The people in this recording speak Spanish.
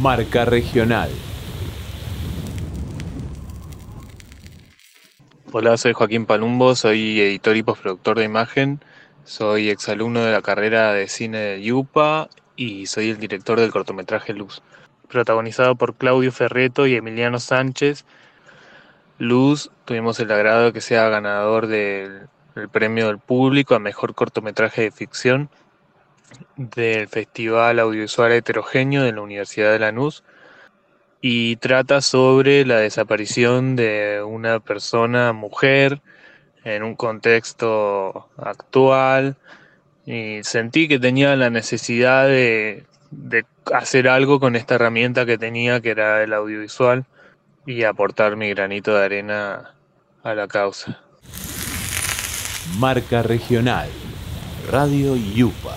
Marca Regional. Hola, soy Joaquín Palumbo, soy editor y postproductor de imagen, soy exalumno de la carrera de cine de Yupa y soy el director del cortometraje Luz, protagonizado por Claudio Ferreto y Emiliano Sánchez. Luz, tuvimos el agrado de que sea ganador del, del premio del público a mejor cortometraje de ficción del Festival Audiovisual Heterogéneo de la Universidad de Lanús y trata sobre la desaparición de una persona mujer en un contexto actual y sentí que tenía la necesidad de, de hacer algo con esta herramienta que tenía que era el audiovisual y aportar mi granito de arena a la causa. Marca Regional. Radio Yupa